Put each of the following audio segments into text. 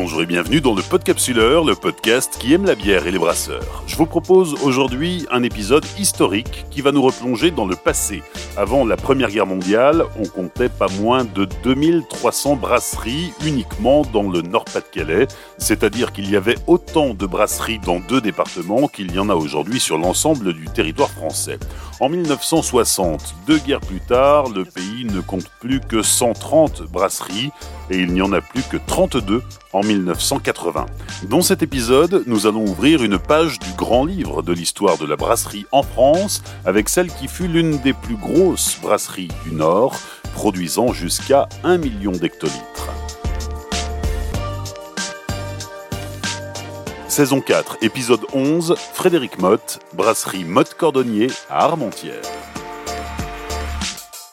Bonjour et bienvenue dans le Podcapsuleur, le podcast qui aime la bière et les brasseurs. Je vous propose aujourd'hui un épisode historique qui va nous replonger dans le passé. Avant la Première Guerre mondiale, on comptait pas moins de 2300 brasseries uniquement dans le Nord-Pas-de-Calais, c'est-à-dire qu'il y avait autant de brasseries dans deux départements qu'il y en a aujourd'hui sur l'ensemble du territoire français. En 1960, deux guerres plus tard, le pays ne compte plus que 130 brasseries et il n'y en a plus que 32 en 1980. Dans cet épisode, nous allons ouvrir une page du grand livre de l'histoire de la brasserie en France avec celle qui fut l'une des plus grosses brasseries du Nord, produisant jusqu'à 1 million d'hectolitres. Saison 4, épisode 11, Frédéric Motte, brasserie Motte Cordonnier à Armentières.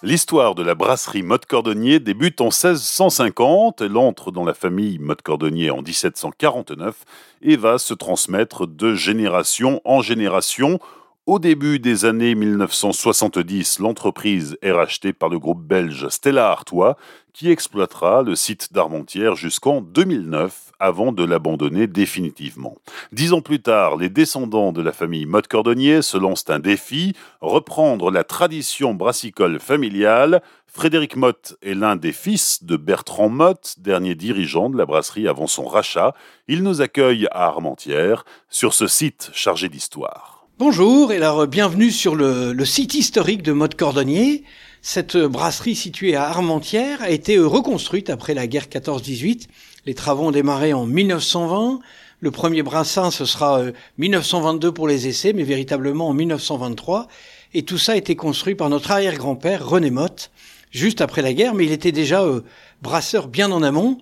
L'histoire de la brasserie Motte Cordonnier débute en 1650, elle entre dans la famille Motte Cordonnier en 1749 et va se transmettre de génération en génération au début des années 1970, l'entreprise est rachetée par le groupe belge Stella Artois, qui exploitera le site d'Armentières jusqu'en 2009, avant de l'abandonner définitivement. Dix ans plus tard, les descendants de la famille Motte Cordonnier se lancent un défi, reprendre la tradition brassicole familiale. Frédéric Motte est l'un des fils de Bertrand Motte, dernier dirigeant de la brasserie avant son rachat. Il nous accueille à Armentières, sur ce site chargé d'histoire. Bonjour et alors bienvenue sur le, site historique de Mode Cordonnier. Cette brasserie située à Armentières a été reconstruite après la guerre 14-18. Les travaux ont démarré en 1920. Le premier brassin, ce sera 1922 euh, pour les essais, mais véritablement en 1923. Et tout ça a été construit par notre arrière-grand-père René Motte, juste après la guerre, mais il était déjà euh, brasseur bien en amont,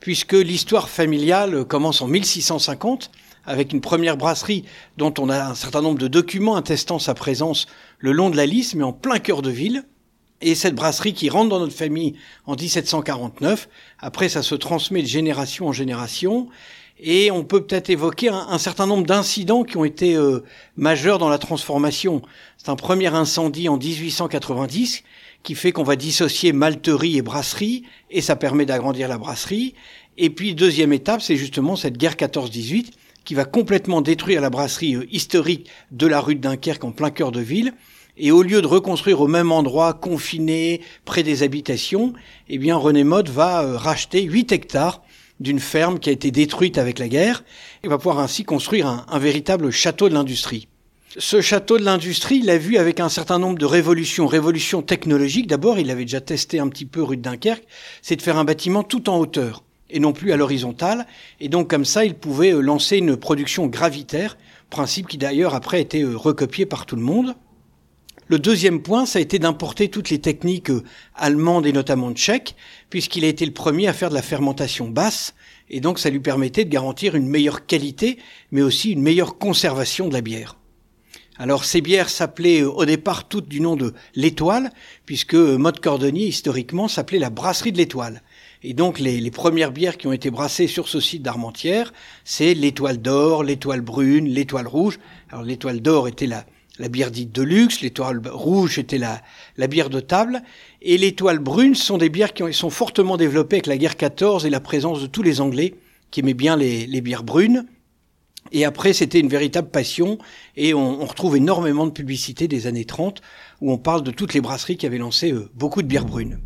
puisque l'histoire familiale commence en 1650 avec une première brasserie dont on a un certain nombre de documents attestant sa présence le long de la Lys, mais en plein cœur de ville. Et cette brasserie qui rentre dans notre famille en 1749, après ça se transmet de génération en génération, et on peut peut-être évoquer un, certain nombre d'incidents qui ont été euh, majeurs dans la transformation. C'est un premier incendie en 1890 qui fait qu'on va dissocier malterie et brasserie, et ça permet d'agrandir la brasserie. Et puis deuxième étape, c'est justement cette guerre 14-18 qui va complètement détruire la brasserie euh, historique de la rue de Dunkerque en plein cœur de ville. Et au lieu de reconstruire au même endroit, confiné, près des habitations, eh bien René Mode va euh, racheter 8 hectares d'une ferme qui a été détruite avec la guerre et va pouvoir ainsi construire un, véritable château de l'industrie. Ce château de l'industrie, il l'a vu avec un certain nombre de révolutions. Révolutions technologiques, d'abord, il avait déjà testé un petit peu rue de Dunkerque, c'est de faire un bâtiment tout en hauteur et non plus à l'horizontale. Et donc comme ça, il pouvait euh, lancer une production gravitaire, principe qui d'ailleurs après a été euh, recopié par tout le monde. Le deuxième point, ça a été d'importer toutes les techniques euh, allemandes et notamment tchèques, puisqu'il a été le premier à faire de la fermentation basse, et donc ça lui permettait de garantir une meilleure qualité, mais aussi une meilleure conservation de la bière. Alors ces bières s'appelaient au départ toutes du nom de l'étoile, puisque Mode Cordonnier historiquement s'appelait la brasserie de l'étoile. Et donc les, premières bières qui ont été brassées sur ce site d'Armentières, c'est l'étoile d'or, l'étoile brune, l'étoile rouge. Alors l'étoile d'or était la, la bière dite de luxe, l'étoile rouge était la, la bière de table, et l'étoile brune sont des bières qui sont fortement développées avec la guerre 14 et la présence de tous les Anglais qui aimaient bien les, bières brunes. Et après, c'était une véritable passion, et on, on, retrouve énormément de publicité des années 30, où on parle de toutes les brasseries qui avaient lancé euh, beaucoup de bières brunes.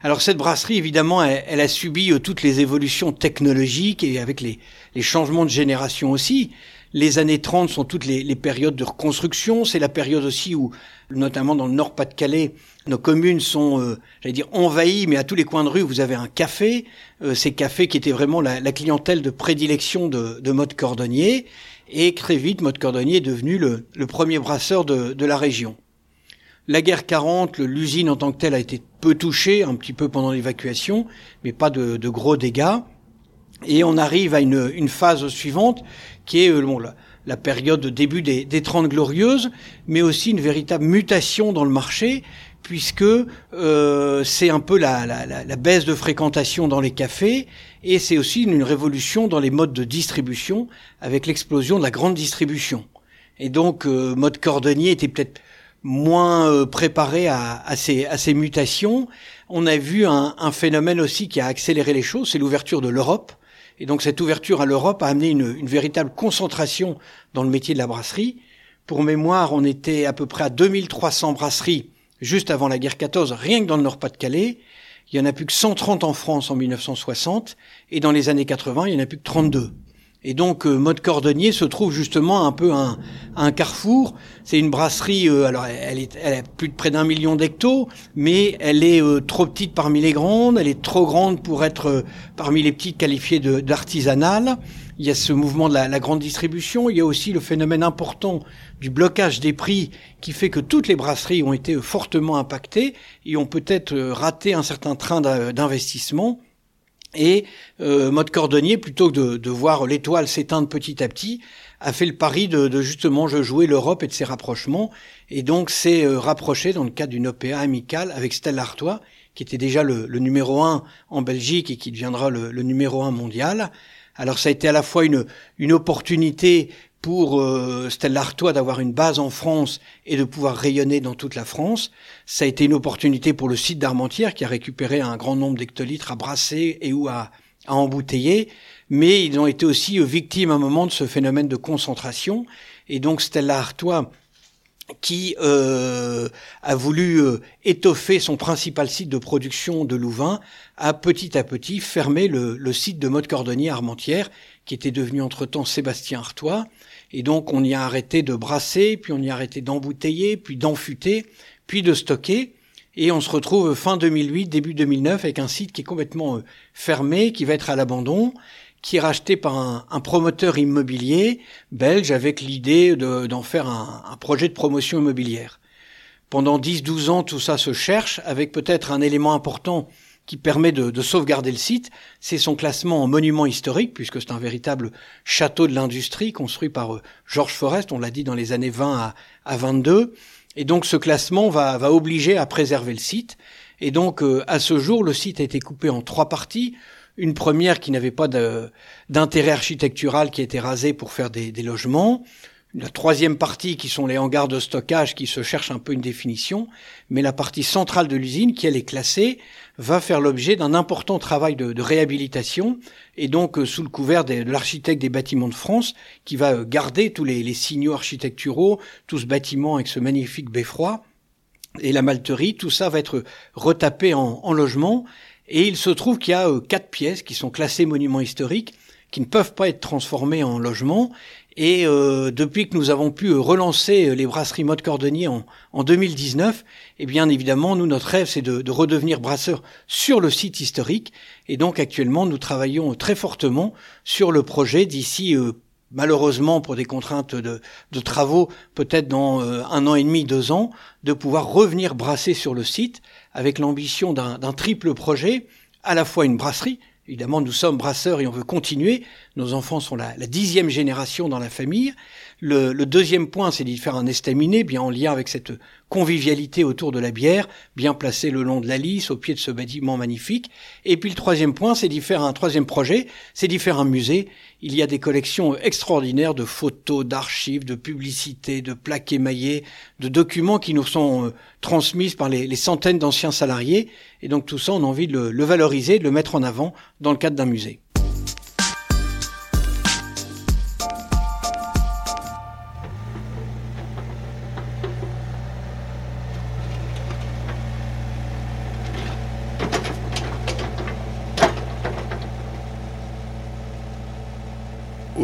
Alors cette brasserie, évidemment, elle, a subi euh, toutes les évolutions technologiques et avec les, changements de génération aussi. Les années 30 sont toutes les, périodes de reconstruction. C'est la période aussi où, notamment dans le Nord-Pas-de-Calais, nos communes sont, euh, j'allais dire, envahies, mais à tous les coins de rue, vous avez un café. Euh, ces cafés qui étaient vraiment la, clientèle de prédilection de, de Mode Cordonnier. Et très vite, Mode Cordonnier est devenu le, premier brasseur de la région. La guerre 40, l'usine en tant que telle a été peu touchée, un petit peu pendant l'évacuation, mais pas de, gros dégâts. Et on arrive à une, phase suivante qui est euh, bon, la, période de début des, des 30 glorieuses, mais aussi une véritable mutation dans le marché, puisque euh, c'est un peu la, la, baisse de fréquentation dans les cafés, et c'est aussi une, révolution dans les modes de distribution, avec l'explosion de la grande distribution. Et donc, euh, mode cordonnier était peut-être moins euh, préparé à, à, ces, à, ces, mutations. On a vu un, un, phénomène aussi qui a accéléré les choses, c'est l'ouverture de l'Europe. Et donc cette ouverture à l'Europe a amené une, une, véritable concentration dans le métier de la brasserie. Pour mémoire, on était à peu près à 2300 brasseries juste avant la guerre 14, rien que dans le Nord-Pas-de-Calais. Il y en a plus que 130 en France en 1960, et dans les années 80, il y en a plus que 32. Et donc, euh, Mode Cordonnier se trouve justement un peu un, un carrefour. C'est une brasserie, euh, alors elle, est, elle a plus de près d'un million d'hectos, mais elle est euh, trop petite parmi les grandes, elle est trop grande pour être parmi les petites qualifiées d'artisanales. Il y a ce mouvement de la, la, grande distribution, il y a aussi le phénomène important du blocage des prix qui fait que toutes les brasseries ont été fortement impactées et ont peut-être raté un certain train d'investissement. Et euh, Mode Cordonnier, plutôt que de, de voir l'étoile s'éteindre petit à petit, a fait le pari de, de justement jouer l'Europe et de ses rapprochements, et donc s'est euh, rapproché dans le cadre d'une OPA amicale avec Stella Artois, qui était déjà le, le, numéro un en Belgique et qui deviendra le, le, numéro un mondial. Alors ça a été à la fois une, une opportunité pour euh, Stella Artois d'avoir une base en France et de pouvoir rayonner dans toute la France. Ça a été une opportunité pour le site d'Armentières qui a récupéré un grand nombre d'hectolitres à brasser et ou à, à embouteiller. Mais ils ont été aussi victimes à un moment de ce phénomène de concentration. Et donc Stella Artois qui euh, a voulu euh, étoffer son principal site de production de Louvain, a petit à petit fermé le, le site de mode cordonnier Armentières, qui était devenu entre-temps Sébastien Artois. Et donc on y a arrêté de brasser, puis on y a arrêté d'embouteiller, puis d'enfuter, puis de stocker. Et on se retrouve fin 2008, début 2009 avec un site qui est complètement euh, fermé, qui va être à l'abandon, qui est racheté par un, promoteur immobilier belge avec l'idée d'en faire un, un, projet de promotion immobilière. Pendant 10-12 ans, tout ça se cherche avec peut-être un élément important qui permet de, de sauvegarder le site, c'est son classement en monument historique, puisque c'est un véritable château de l'industrie construit par euh, Georges Forest, on l'a dit dans les années 20 à, à 22. Et donc ce classement va, va, obliger à préserver le site. Et donc euh, à ce jour, le site a été coupé en trois parties. Une première qui n'avait pas d'intérêt architectural, qui été rasée pour faire des, logements. La troisième partie qui sont les hangars de stockage qui se cherchent un peu une définition, mais la partie centrale de l'usine qui elle est classée va faire l'objet d'un important travail de, réhabilitation. Et donc euh, sous le couvert de, l'architecte des bâtiments de France qui va euh, garder tous les, les, signaux architecturaux, tout ce bâtiment avec ce magnifique beffroi et la malterie, tout ça va être retapé en, en logement et il se trouve qu'il y a euh, quatre pièces qui sont classées monuments historiques qui ne peuvent pas être transformées en logement et euh, depuis que nous avons pu euh, relancer les brasseries mode cordonnier en, en 2019, eh bien évidemment, nous, notre rêve, c'est de, redevenir brasseur sur le site historique. Et donc actuellement, nous travaillons très fortement sur le projet d'ici, malheureusement pour des contraintes de, travaux, peut-être dans un an et demi, deux ans, de pouvoir revenir brasser sur le site avec l'ambition d'un triple projet, à la fois une brasserie, Évidemment, nous sommes brasseurs et on veut continuer. Nos enfants sont la, la dixième génération dans la famille. Le, le deuxième point, c'est d'y faire un estaminet, bien en lien avec cette convivialité autour de la bière, bien placé le long de la lisse, au pied de ce bâtiment magnifique. Et puis le troisième point, c'est d'y faire un troisième projet, c'est d'y faire un musée. Il y a des collections extraordinaires de photos, d'archives, de publicités, de plaques émaillées, de documents qui nous sont euh, transmises par les, centaines d'anciens salariés. Et donc tout ça, on a envie de le valoriser, de le mettre en avant dans le cadre d'un musée.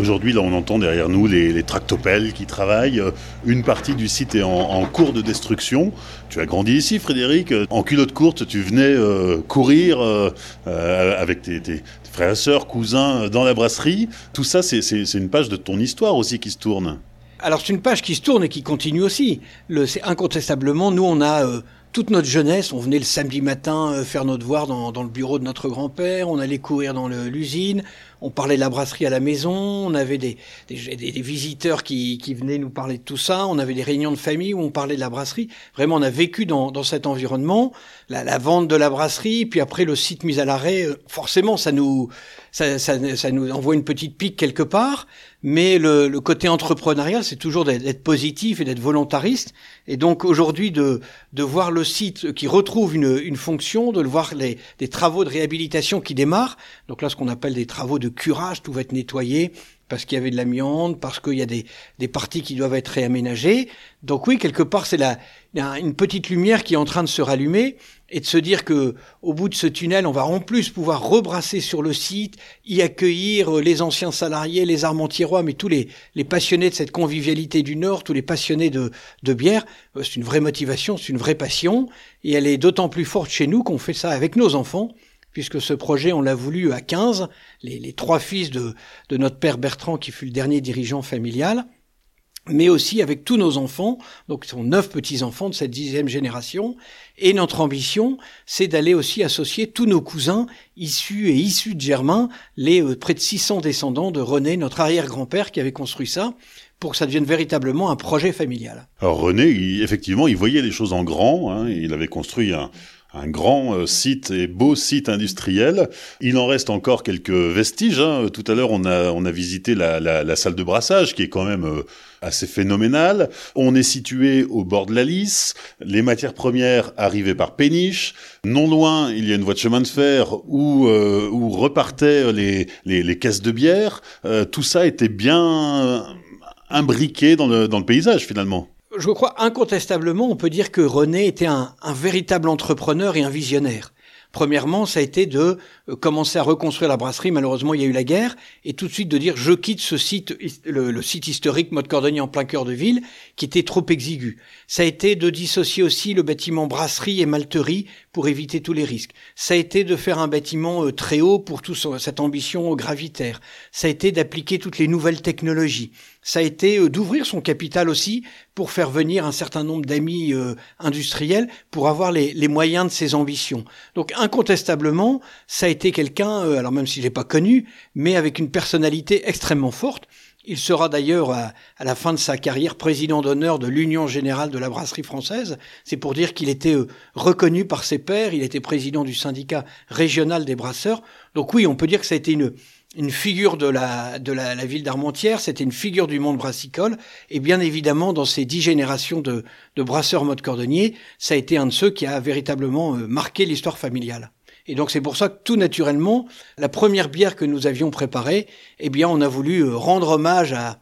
Aujourd'hui, là, on entend derrière nous les, les, tractopelles qui travaillent. Une partie du site est en, cours de destruction. Tu as grandi ici, Frédéric. En culotte courte, tu venais euh, courir euh, euh, avec tes, frères sœurs, cousins dans la brasserie. Tout ça, c'est une page de ton histoire aussi qui se tourne. Alors, c'est une page qui se tourne et qui continue aussi. C'est incontestablement, nous, on a euh, toute notre jeunesse, on venait le samedi matin euh, faire nos devoirs dans, dans le bureau de notre grand-père, on allait courir dans l'usine, on parlait de la brasserie à la maison, on avait des, des, des, visiteurs qui, qui, venaient nous parler de tout ça, on avait des réunions de famille où on parlait de la brasserie. Vraiment, on a vécu dans, dans cet environnement, la, la, vente de la brasserie, puis après le site mis à l'arrêt, euh, forcément, ça nous, ça, ça, ça, nous envoie une petite pique quelque part, mais le, le côté entrepreneurial, c'est toujours d'être positif et d'être volontariste. Et donc aujourd'hui, de, de voir le site qui retrouve une, une fonction, de le voir les, des travaux de réhabilitation qui démarrent. Donc là, ce qu'on appelle des travaux de curage, tout va être nettoyé, parce qu'il y avait de l'amiante, parce qu'il y a des, des parties qui doivent être réaménagées. Donc oui, quelque part, c'est la, une petite lumière qui est en train de se rallumer et de se dire que au bout de ce tunnel, on va en plus pouvoir rebrasser sur le site, y accueillir euh, les anciens salariés, les armentiérois, mais tous les, les passionnés de cette convivialité du Nord, tous les passionnés de, de bière. Euh, c'est une vraie motivation, c'est une vraie passion et elle est d'autant plus forte chez nous qu'on fait ça avec nos enfants puisque ce projet, on l'a voulu à 15, les, trois fils de, de, notre père Bertrand, qui fut le dernier dirigeant familial, mais aussi avec tous nos enfants, donc ce sont neuf petits-enfants de cette dixième génération, et notre ambition, c'est d'aller aussi associer tous nos cousins issus et issus de Germain, les euh, près de 600 descendants de René, notre arrière-grand-père qui avait construit ça, pour que ça devienne véritablement un projet familial. Alors René, effectivement, il voyait les choses en grand, hein, il avait construit un, un grand euh, site et beau site industriel. Il en reste encore quelques vestiges. Hein. Tout à l'heure, on a, on a visité la, la, la, salle de brassage, qui est quand même euh, assez phénoménale. On est situé au bord de la Lys. Les matières premières arrivaient par péniche. Non loin, il y a une voie de chemin de fer où, euh, où repartaient les, les, les, caisses de bière. tout ça était bien imbriqué dans le, dans le paysage, finalement je crois incontestablement, on peut dire que René était un, un véritable entrepreneur et un visionnaire. Premièrement, ça a été de euh, commencer à reconstruire la brasserie. Malheureusement, il y a eu la guerre. Et tout de suite de dire, je quitte ce site, le, site historique Mode Cordonnier en plein cœur de ville, qui était trop exigu. Ça a été de dissocier aussi le bâtiment brasserie et malterie pour éviter tous les risques. Ça a été de faire un bâtiment euh, très haut pour toute cette ambition gravitaire. Ça a été d'appliquer toutes les nouvelles technologies ça a été euh, d'ouvrir son capital aussi pour faire venir un certain nombre d'amis euh, industriels pour avoir les, les, moyens de ses ambitions. Donc incontestablement, ça a été quelqu'un, euh, alors même s'il n'est pas connu, mais avec une personnalité extrêmement forte. Il sera d'ailleurs à, la fin de sa carrière président d'honneur de l'Union générale de la brasserie française. C'est pour dire qu'il était reconnu par ses pairs. Il était président du syndicat régional des brasseurs. Donc oui, on peut dire que ça a été une, une figure de la, de la, ville d'Armentières, c'était une figure du monde brassicole, et bien évidemment, dans ces dix générations de, de brasseurs mode cordonnier, ça a été un de ceux qui a véritablement euh, marqué l'histoire familiale. Et donc c'est pour ça que tout naturellement, la première bière que nous avions préparée, eh bien on a voulu euh, rendre hommage à,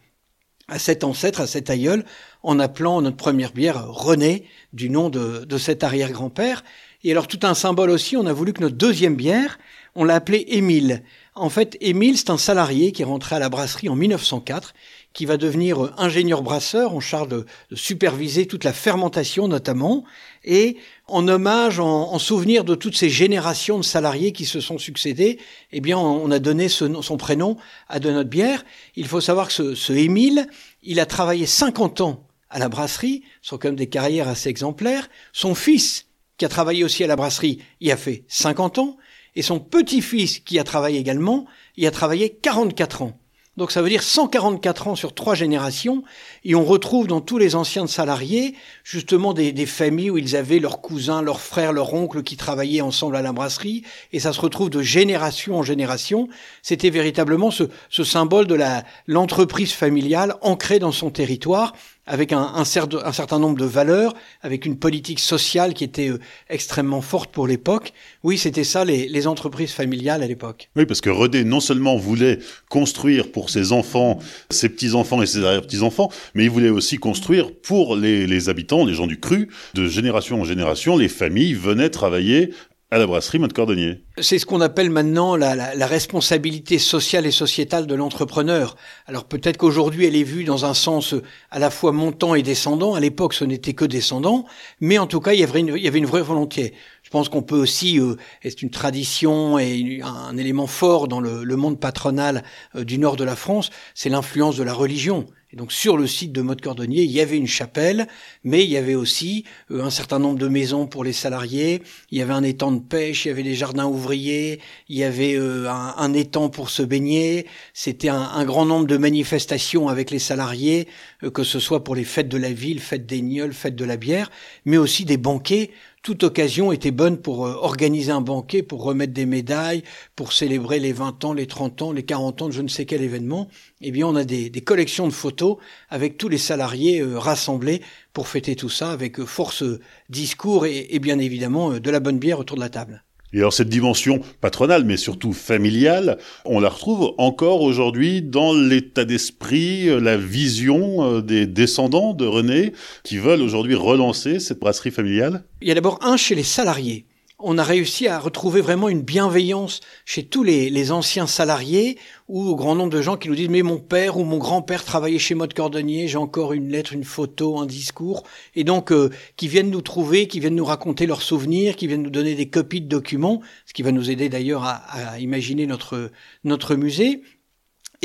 à cet ancêtre, à cet aïeul, en appelant notre première bière René, du nom de, de cet arrière-grand-père. Et alors tout un symbole aussi, on a voulu que notre deuxième bière, on l'a appelée Émile. En fait, Émile, c'est un salarié qui est rentré à la brasserie en 1904, qui va devenir euh, ingénieur brasseur en charge de, superviser toute la fermentation notamment, et en hommage, en, souvenir de toutes ces générations de salariés qui se sont succédés, eh bien, on, a donné son prénom à de notre bière. Il faut savoir que ce, ce Émile, il a travaillé 50 ans à la brasserie, ce sont quand même des carrières assez exemplaires. Son fils, qui a travaillé aussi à la brasserie, il a fait 50 ans. Et son petit-fils, qui a travaillé également, il a travaillé 44 ans. Donc ça veut dire 144 ans sur trois générations, et on retrouve dans tous les anciens salariés justement des, familles où ils avaient leurs cousins, leurs frères, leurs oncles qui travaillaient ensemble à la brasserie, et ça se retrouve de génération en génération. C'était véritablement ce, symbole de l'entreprise familiale ancrée dans son territoire, avec un, certain nombre de valeurs, avec une politique sociale qui était euh, extrêmement forte pour l'époque. Oui, c'était ça les, entreprises familiales à l'époque. Oui, parce que Redé non seulement voulait construire pour ses enfants, ses petits-enfants et ses arrière-petits-enfants, mais il voulait aussi construire pour les habitants, les gens du cru, de génération en génération, les familles venaient travailler à la brasserie Mode Cordonnier. C'est ce qu'on appelle maintenant la, la, la, responsabilité sociale et sociétale de l'entrepreneur. Alors peut-être qu'aujourd'hui elle est vue dans un sens à la fois montant et descendant. À l'époque ce n'était que descendant, mais en tout cas il y avait une, il y avait une vraie volonté. Je pense qu'on peut aussi, euh, c'est une tradition et un élément fort dans le, le monde patronal euh, du nord de la France, c'est l'influence de la religion. Donc sur le site de Mode Cordonnier, il y avait une chapelle, mais il y avait aussi euh, un certain nombre de maisons pour les salariés, il y avait un étang de pêche, il y avait des jardins ouvriers, il y avait euh, un, étang pour se baigner, c'était un, grand nombre de manifestations avec les salariés, euh, que ce soit pour les fêtes de la ville, fêtes des Nioles, fêtes de la bière, mais aussi des banquets toute occasion était bonne pour euh, organiser un banquet, pour remettre des médailles, pour célébrer les 20 ans, les 30 ans, les 40 ans de je ne sais quel événement. Eh bien, on a des, collections de photos avec tous les salariés euh, rassemblés pour fêter tout ça avec euh, force discours et bien évidemment de la bonne bière autour de la table. Et alors cette dimension patronale, mais surtout familiale, on la retrouve encore aujourd'hui dans l'état d'esprit, euh, la vision euh, des descendants de René qui veulent aujourd'hui relancer cette brasserie familiale. Il y a d'abord un chez les salariés on a réussi à retrouver vraiment une bienveillance chez tous les, anciens salariés ou au grand nombre de gens qui nous disent mais mon père ou mon grand-père travaillait chez Mode Cordonnier, j'ai encore une lettre, une photo, un discours. Et donc euh, qui viennent nous trouver, qui viennent nous raconter leurs souvenirs, qui viennent nous donner des copies de documents, ce qui va nous aider d'ailleurs à, à imaginer notre notre musée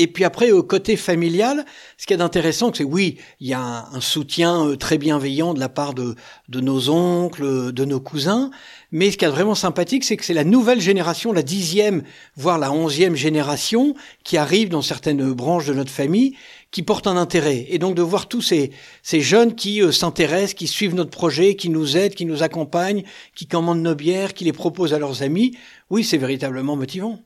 et puis après, au côté familial, ce qui est d'intéressant, c'est oui, il y a un, soutien euh, très bienveillant de la part de, nos oncles, de nos cousins. Mais ce qui est vraiment sympathique, c'est que c'est la nouvelle génération, la dixième, voire la onzième génération, qui arrive dans certaines branches de notre famille, qui porte un intérêt. Et donc de voir tous ces, ces jeunes qui euh, s'intéressent, qui suivent notre projet, qui nous aident, qui nous accompagnent, qui commandent nos bières, qui les proposent à leurs amis, oui, c'est véritablement motivant.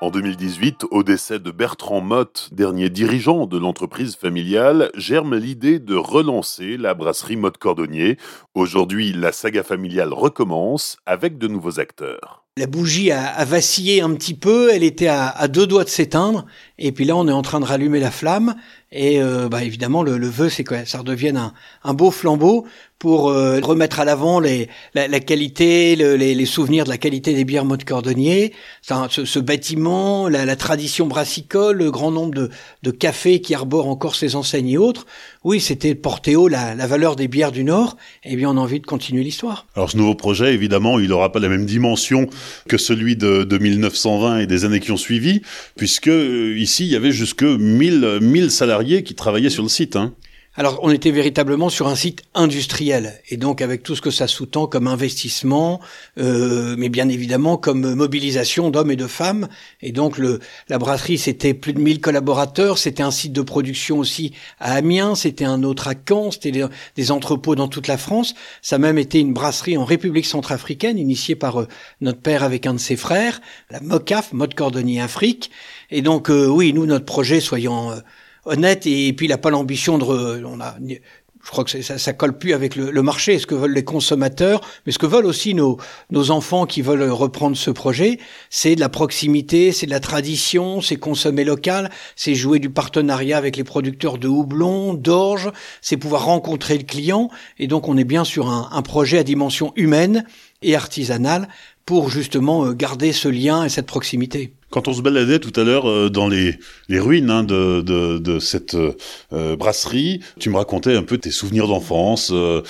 En 2018, au décès de Bertrand Motte, dernier dirigeant de l'entreprise familiale, germe l'idée de relancer la brasserie Motte Cordonnier. Aujourd'hui, la saga familiale recommence avec de nouveaux acteurs. La bougie a, vacillé un petit peu, elle était à deux doigts de s'éteindre, et puis là on est en train de rallumer la flamme. Et euh, bah, évidemment, le, le vœu, c'est que ça redevienne un, un beau flambeau pour euh, remettre à l'avant les, la, la, qualité, les, les, souvenirs de la qualité des bières mode cordonnier, ce, ce, bâtiment, la, la, tradition brassicole, le grand nombre de, de, cafés qui arborent encore ces enseignes et autres. Oui, c'était porter haut la, la, valeur des bières du Nord. Eh bien, on a envie de continuer l'histoire. Alors, ce nouveau projet, évidemment, il n'aura pas la même dimension que celui de, de 1920 et des années qui ont suivi, puisque euh, ici, il y avait jusque 1000, 1000 salariés Hein. Alors, on était véritablement sur un site industriel, et donc avec tout ce que ça sous-tend comme investissement, euh, mais bien évidemment comme mobilisation d'hommes et de femmes. Et donc, le, la brasserie, c'était plus de 1000 collaborateurs, c'était un site de production aussi à Amiens, c'était un autre à Caen, c'était des entrepôts dans toute la France. Ça a même été une brasserie en République centrafricaine, initiée par euh, notre père avec un de ses frères, la MOCAF, Mode Cordonnier Afrique. Et donc, euh, oui, nous, notre projet, soyons honnête et, puis il n'a pas l'ambition de... on a, je crois que ça, ça colle plus avec le, le, marché, ce que veulent les consommateurs, mais ce que veulent aussi nos, nos enfants qui veulent reprendre ce projet, c'est de la proximité, c'est de la tradition, c'est consommer local, c'est jouer du partenariat avec les producteurs de houblon, d'orge, c'est pouvoir rencontrer le client, et donc on est bien sur un, un projet à dimension humaine et artisanale pour justement euh, garder ce lien et cette proximité. Quand on se baladait tout à l'heure euh, dans les, les ruines hein, de, de, de, cette euh, brasserie, tu me racontais un peu tes souvenirs d'enfance. Euh,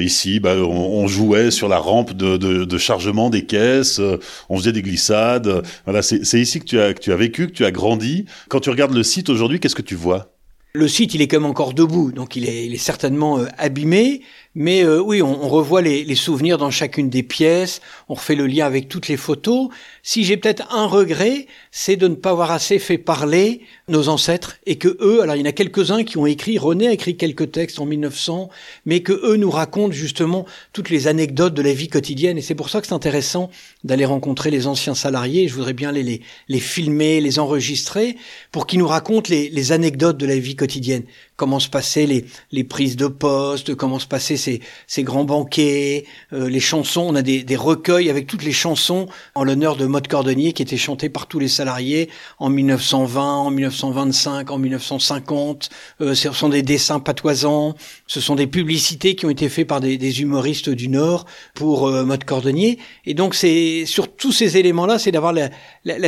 ici, bah, on, jouait sur la rampe de, chargement des caisses, on faisait des glissades. Voilà, c'est ici que tu, as, que tu as vécu, que tu as grandi. Quand tu regardes le site aujourd'hui, qu'est-ce que tu vois? Le site, il est quand même encore debout, donc il est, il est certainement abîmé, mais euh, oui, on, on revoit les, les, souvenirs dans chacune des pièces, on refait le lien avec toutes les photos. Si j'ai peut-être un regret, c'est de ne pas avoir assez fait parler nos ancêtres et que eux, alors il y en a quelques-uns qui ont écrit, René a écrit quelques textes en 1900, mais que eux nous racontent justement toutes les anecdotes de la vie quotidienne et c'est pour ça que c'est intéressant d'aller rencontrer les anciens salariés. Je voudrais bien les, les, les filmer, les enregistrer pour qu'ils nous racontent les, les anecdotes de la vie quotidienne comment se passaient les, les prises de poste, comment se passaient ces, grands banquets, euh, les chansons. On a des, recueils avec toutes les chansons en l'honneur de Mode Cordonnier qui étaient chantées par tous les salariés en 1920, en 1925, en 1950. Euh, ce sont des dessins patoisants, ce sont des publicités qui ont été faites par des, humoristes du Nord pour euh, Mode Cordonnier. Et donc c'est sur tous ces éléments-là, c'est d'avoir la,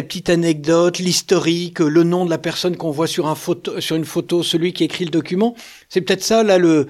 petite anecdote, l'historique, le nom de la personne qu'on voit sur une photo, celui qui écrit le document. C'est peut-être ça, là, le,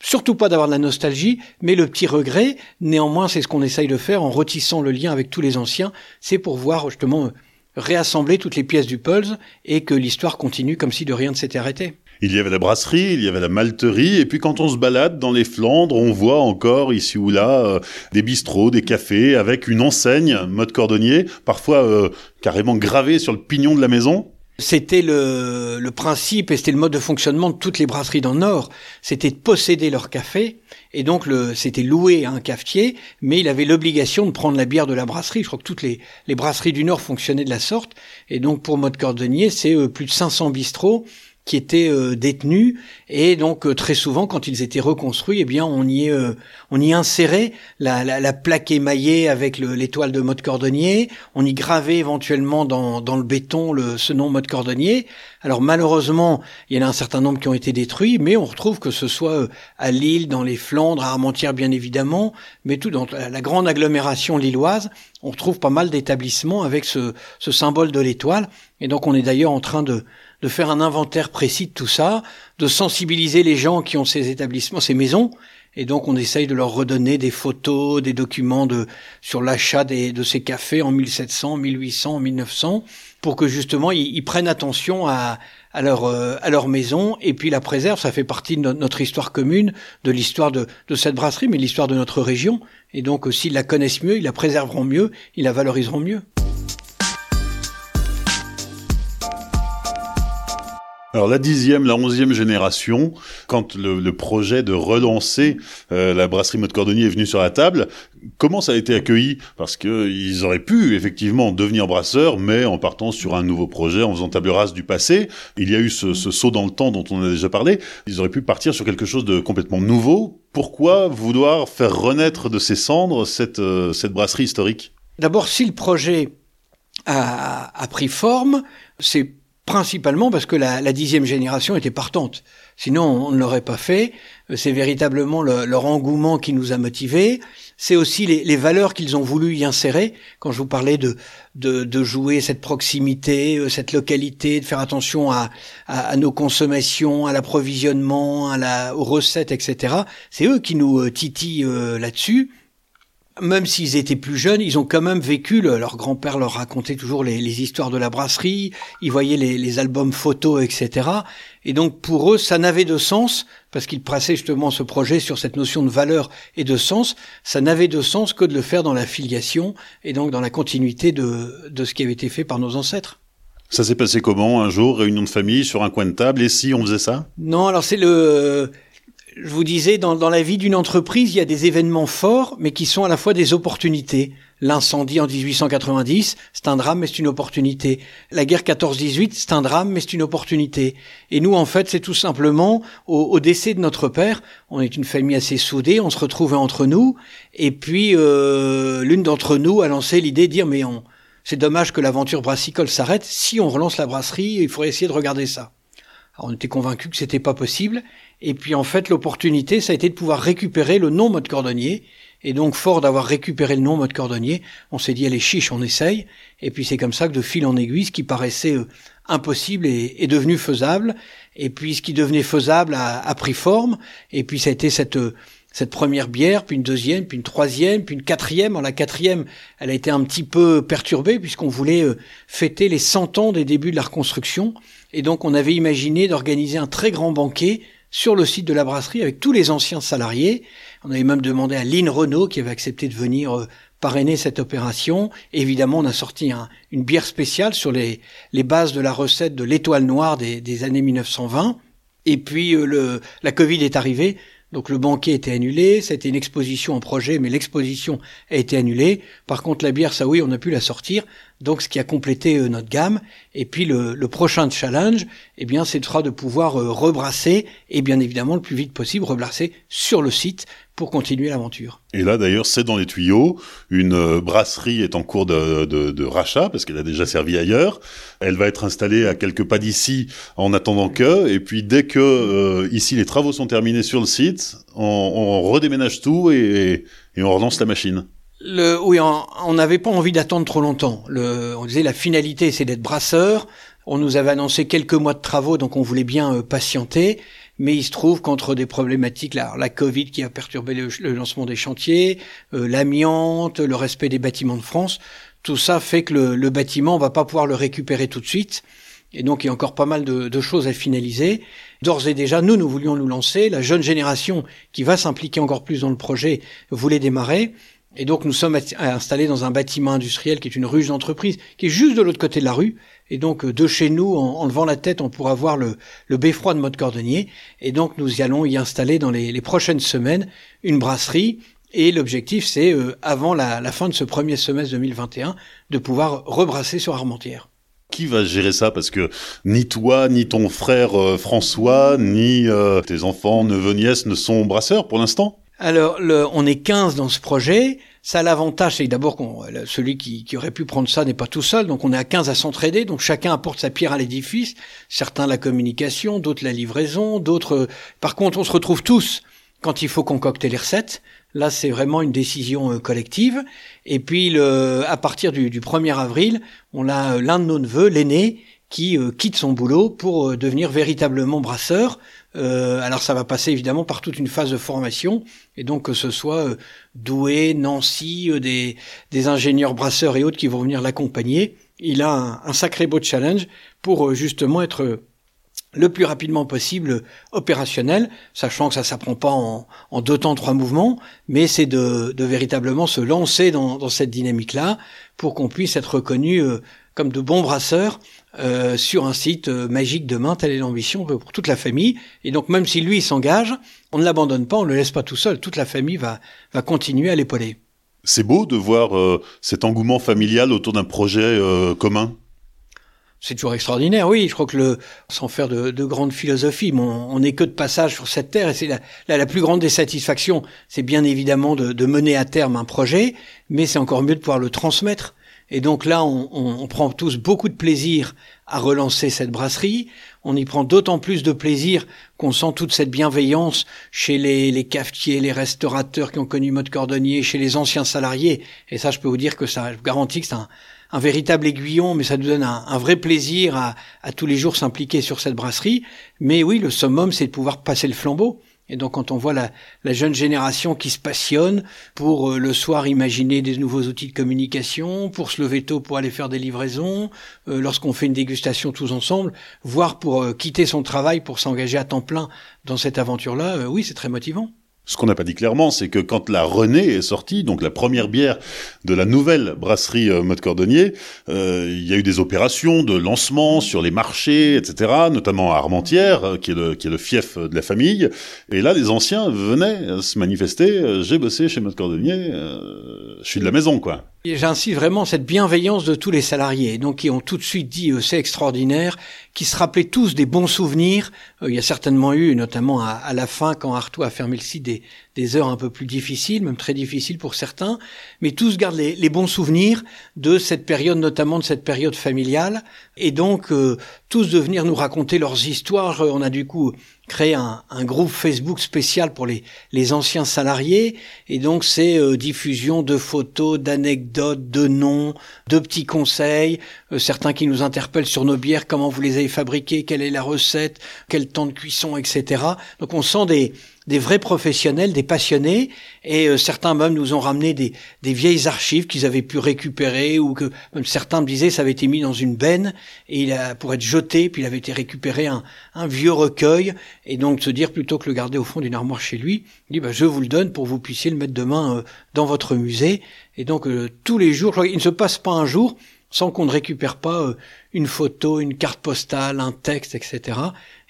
surtout pas d'avoir de la nostalgie, mais le petit regret, néanmoins, c'est ce qu'on essaye de faire en retissant le lien avec tous les anciens, c'est pour voir justement réassembler toutes les pièces du Pulse et que l'histoire continue comme si de rien ne s'était arrêté. Il y avait la brasserie, il y avait la malterie, et puis quand on se balade dans les Flandres, on voit encore ici ou là euh, des bistrots, des cafés avec une enseigne mode cordonnier, parfois euh, carrément gravée sur le pignon de la maison. C'était le, le principe et c'était le mode de fonctionnement de toutes les brasseries dans le Nord. C'était de posséder leur café et donc le, c'était loué à un cafetier, mais il avait l'obligation de prendre la bière de la brasserie. Je crois que toutes les, les brasseries du Nord fonctionnaient de la sorte. Et donc pour Mode Cordonnier, c'est euh, plus de 500 bistrots qui étaient euh, détenus. Et donc euh, très souvent quand ils étaient reconstruits eh bien on y euh, on y insérait la, la, la plaque émaillée avec l'étoile de mode cordonnier. On y gravait éventuellement dans, dans le béton le, ce nom mode cordonnier. Alors malheureusement il y en a un certain nombre qui ont été détruits mais on retrouve que ce soit à Lille dans les Flandres à Armentières bien évidemment mais tout dans la grande agglomération lilloise on retrouve pas mal d'établissements avec ce, ce symbole de l'étoile. Et donc on est d'ailleurs en train de de faire un inventaire précis de tout ça, de sensibiliser les gens qui ont ces établissements, ces maisons, et donc on essaye de leur redonner des photos, des documents de sur l'achat de ces cafés en 1700, 1800, 1900, pour que justement ils, prennent attention à, à leur euh, à leur maison et puis la préservent. Ça fait partie de notre histoire commune, de l'histoire de, de cette brasserie, mais l'histoire de notre région. Et donc euh, s'ils la connaissent mieux, ils la préserveront mieux, ils la valoriseront mieux. Alors la dixième, la onzième génération, quand le, projet de relancer euh, la brasserie Mode Cordonnier est venu sur la table, comment ça a été accueilli? Parce que ils auraient pu effectivement devenir brasseurs, mais en partant sur un nouveau projet, en faisant table rase du passé. Il y a eu ce, ce saut dans le temps dont on a déjà parlé. Ils auraient pu partir sur quelque chose de complètement nouveau. Pourquoi vouloir faire renaître de ses cendres cette, euh, cette brasserie historique? D'abord, si le projet a, a pris forme, c'est principalement parce que la, la, dixième génération était partante. Sinon, on ne l'aurait pas fait. C'est véritablement leur engouement qui nous a motivés. C'est aussi les, les valeurs qu'ils ont voulu y insérer. Quand je vous parlais de, de, de jouer cette proximité, euh, cette localité, de faire attention à, à, nos consommations, à l'approvisionnement, à la, aux recettes, etc. C'est eux qui nous euh, titillent euh, là-dessus même s'ils étaient plus jeunes, ils ont quand même vécu, leur grand-père leur racontait toujours les, histoires de la brasserie, ils voyaient les, albums photos, etc. Et donc pour eux, ça n'avait de sens, parce qu'ils pressaient justement ce projet sur cette notion de valeur et de sens, ça n'avait de sens que de le faire dans la filiation et donc dans la continuité de, de ce qui avait été fait par nos ancêtres. Ça s'est passé comment un jour, réunion de famille sur un coin de table, et si on faisait ça? Non, alors c'est le je vous disais, dans, dans la vie d'une entreprise, il y a des événements forts, mais qui sont à la fois des opportunités. L'incendie en 1890, c'est un drame, mais c'est une opportunité. La guerre 14-18, c'est un drame, mais c'est une opportunité. Et nous, en fait, c'est tout simplement au, au, décès de notre père. On est une famille assez soudée, on se retrouvait entre nous, et puis euh, l'une d'entre nous a lancé l'idée de dire, mais on, c'est dommage que l'aventure brassicole s'arrête. Si on relance la brasserie, il faudrait essayer de regarder ça. Alors, on était convaincus que c'était pas possible. Et puis en fait, l'opportunité, ça a été de pouvoir récupérer le nom mode cordonnier. Et donc, fort d'avoir récupéré le nom mode cordonnier, on s'est dit, allez, chiche, on essaye. Et puis c'est comme ça que de fil en aiguille, ce qui paraissait euh, impossible est, devenu faisable. Et puis ce qui devenait faisable a, pris forme. Et puis ça a été cette euh, cette première bière, puis une deuxième, puis une troisième, puis une quatrième. En la quatrième, elle a été un petit peu perturbée puisqu'on voulait euh, fêter les 100 ans des débuts de la reconstruction. Et donc on avait imaginé d'organiser un très grand banquet sur le site de la brasserie avec tous les anciens salariés. On avait même demandé à Lynn Renault qui avait accepté de venir euh, parrainer cette opération. évidemment, on a sorti une bière spéciale sur les, bases de la recette de l'étoile noire des, années 1920. Et puis euh, la Covid est arrivée, donc le banquet était annulé, c'était une exposition en projet, mais l'exposition a été annulée. Par contre, la bière, ça oui, on a pu la sortir, donc ce qui a complété euh, notre gamme. Et puis le, prochain challenge, eh bien, c'est de pouvoir euh, rebrasser et bien évidemment le plus vite possible rebrasser sur le site pour continuer l'aventure. Et là, d'ailleurs, c'est dans les tuyaux. Une euh, brasserie est en cours de, rachat parce qu'elle a déjà servi ailleurs. Elle va être installée à quelques pas d'ici en attendant que. Et puis, dès que ici les travaux sont terminés sur le site, on, redéménage tout et, on relance la machine. Le, oui, on n'avait pas envie d'attendre trop longtemps. Le, on disait la finalité, c'est d'être brasseur. On nous avait annoncé quelques mois de travaux, donc on voulait bien euh, patienter mais il se trouve qu'entre des problématiques, la, Covid qui a perturbé le, lancement des chantiers, euh, l'amiante, le respect des bâtiments de France, tout ça fait que le, le bâtiment, on va pas pouvoir le récupérer tout de suite. Et donc, il y a encore pas mal de, de choses à finaliser. D'ores et déjà, nous, nous voulions nous lancer. La jeune génération qui va s'impliquer encore plus dans le projet voulait démarrer. Et donc nous sommes installés dans un bâtiment industriel qui est une ruche d'entreprise, qui est juste de l'autre côté de la rue. Et donc de chez nous, en, levant la tête, on pourra voir le, beffroi de Mode Cordonnier. Et donc nous y allons y installer dans les, prochaines semaines une brasserie. Et l'objectif, c'est avant la, fin de ce premier semestre 2021, de pouvoir rebrasser sur Armentières. Qui va gérer ça? Parce que ni toi, ni ton frère euh, François, ni euh, tes enfants, neveux, nièces ne sont brasseurs pour l'instant? Alors, on est 15 dans ce projet. Ça a l'avantage, c'est d'abord qu'on celui qui, aurait pu prendre ça n'est pas tout seul, donc on est à 15 à s'entraider, donc chacun apporte sa pierre à l'édifice. Certains la communication, d'autres la livraison, d'autres. Par contre, on se retrouve tous quand il faut concocter les recettes. Là, c'est vraiment une décision euh, collective. Et puis, le, à partir du, du 1er avril, on a euh, l'un de nos neveux, l'aîné, qui euh, quitte son boulot pour devenir véritablement brasseur. Alors ça va passer évidemment par toute une phase de formation, et donc que ce soit Douai, Nancy, des, des, ingénieurs brasseurs et autres qui vont venir l'accompagner, il a un, sacré beau challenge pour justement être le plus rapidement possible opérationnel, sachant que ça s'apprend pas en, deux temps, trois mouvements, mais c'est de, véritablement se lancer dans, cette dynamique-là pour qu'on puisse être reconnu euh, comme de bons brasseurs euh, sur un site euh, magique demain, telle est l'ambition pour toute la famille. Et donc même si lui s'engage, on ne l'abandonne pas, on ne le laisse pas tout seul, toute la famille va, va continuer à l'épauler. C'est beau de voir cet engouement familial autour d'un projet commun? C'est toujours extraordinaire, oui. Je crois que le, sans faire de, de grande philosophie, on n'est que de passage sur cette terre et c'est la, la, plus grande des satisfactions. C'est bien évidemment de, de, mener à terme un projet, mais c'est encore mieux de pouvoir le transmettre. Et donc là, on, on, on, prend tous beaucoup de plaisir à relancer cette brasserie. On y prend d'autant plus de plaisir qu'on sent toute cette bienveillance chez les, les, cafetiers, les restaurateurs qui ont connu mode cordonnier, chez les anciens salariés. Et ça, je peux vous dire que ça, je vous garantis que c'est un, un véritable aiguillon, mais ça nous donne un, vrai plaisir à, à, tous les jours s'impliquer sur cette brasserie. Mais oui, le summum, c'est de pouvoir passer le flambeau. Et donc quand on voit la, la jeune génération qui se passionne pour euh, le soir imaginer des nouveaux outils de communication, pour se lever tôt pour aller faire des livraisons, euh, lorsqu'on fait une dégustation tous ensemble, voire pour euh, quitter son travail pour s'engager à temps plein dans cette aventure-là, oui, c'est très motivant. Ce qu'on n'a pas dit clairement, c'est que quand la Renée est sortie, donc la première bière de la nouvelle brasserie euh, Mode Cordonnier, euh, il y a eu des opérations de lancement sur les marchés, etc., notamment à Armentières, euh, qui est le, qui est le fief de la famille. Et là, les anciens venaient se manifester. J'ai bossé chez Mode Cordonnier, je suis de la maison, quoi. J'insiste vraiment cette bienveillance de tous les salariés, donc qui ont tout de suite dit euh, c'est extraordinaire, qui se rappelaient tous des bons souvenirs. Euh, il y a certainement eu, notamment à, la fin, quand Artois a fermé le site, des, des, heures un peu plus difficiles, même très difficiles pour certains, mais tous gardent les, les bons souvenirs de cette période, notamment de cette période familiale, et donc euh, tous de venir nous raconter leurs histoires. On a du coup créé un, un, groupe Facebook spécial pour les, les anciens salariés et donc c'est euh, diffusion de photos, d'anecdotes, de noms, de petits conseils, euh, certains qui nous interpellent sur nos bières, comment vous les avez fabriquées, quelle est la recette, quel temps de cuisson, etc. Donc on sent des, des vrais professionnels, des passionnés, et euh, certains même nous ont ramené des, des vieilles archives qu'ils avaient pu récupérer, ou que même certains me disaient ça avait été mis dans une benne et il a, pour être jeté, puis il avait été récupéré un, un vieux recueil, et donc se dire plutôt que le garder au fond d'une armoire chez lui, il dit bah, je vous le donne pour que vous puissiez le mettre demain euh, dans votre musée, et donc euh, tous les jours, il ne se passe pas un jour sans qu'on ne récupère pas une photo, une carte postale, un texte, etc.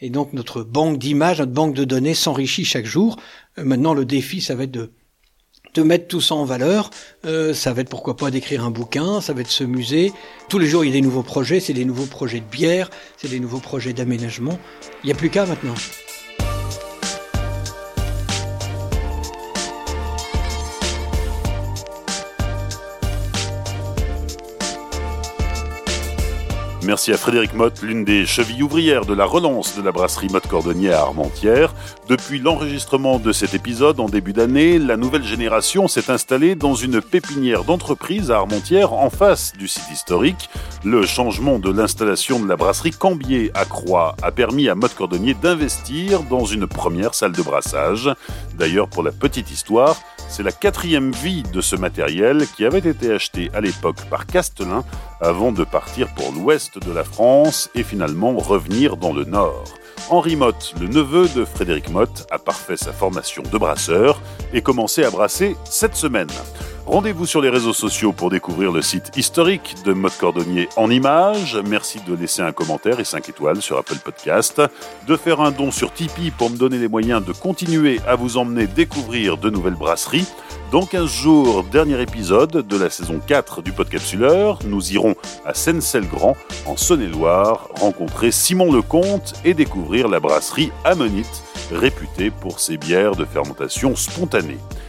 Et donc notre banque d'images, notre banque de données s'enrichit chaque jour. Euh, maintenant, le défi, ça va être de, de mettre tout ça en valeur. Euh, ça va être pourquoi pas d'écrire un bouquin, ça va être ce musée. Tous les jours, il y a des nouveaux projets. C'est des nouveaux projets de bière, c'est des nouveaux projets d'aménagement. Il n'y a plus qu'à maintenant. Merci à Frédéric Motte, l'une des chevilles ouvrières de la relance de la brasserie Motte Cordonnier à Armentières. Depuis l'enregistrement de cet épisode en début d'année, la nouvelle génération s'est installée dans une pépinière d'entreprise à Armentières en face du site historique. Le changement de l'installation de la brasserie Cambier à Croix a permis à Motte Cordonnier d'investir dans une première salle de brassage. D'ailleurs, pour la petite histoire, c'est la quatrième vie de ce matériel qui avait été acheté à l'époque par Castelin avant de partir pour l'ouest de la France et finalement revenir dans le nord. Henri Motte, le neveu de Frédéric Motte, a parfait sa formation de brasseur et commencé à brasser cette semaine. Rendez-vous sur les réseaux sociaux pour découvrir le site historique de Mode Cordonnier en images. Merci de laisser un commentaire et 5 étoiles sur Apple Podcast, de faire un don sur Tipeee pour me donner les moyens de continuer à vous emmener découvrir de nouvelles brasseries. Dans 15 jours, dernier épisode de la saison 4 du Podcapsuleur, nous irons à Seine-Celle-Grand, en Saône-et-Loire, rencontrer Simon Lecomte et découvrir la brasserie Ammonite, réputée pour ses bières de fermentation spontanée.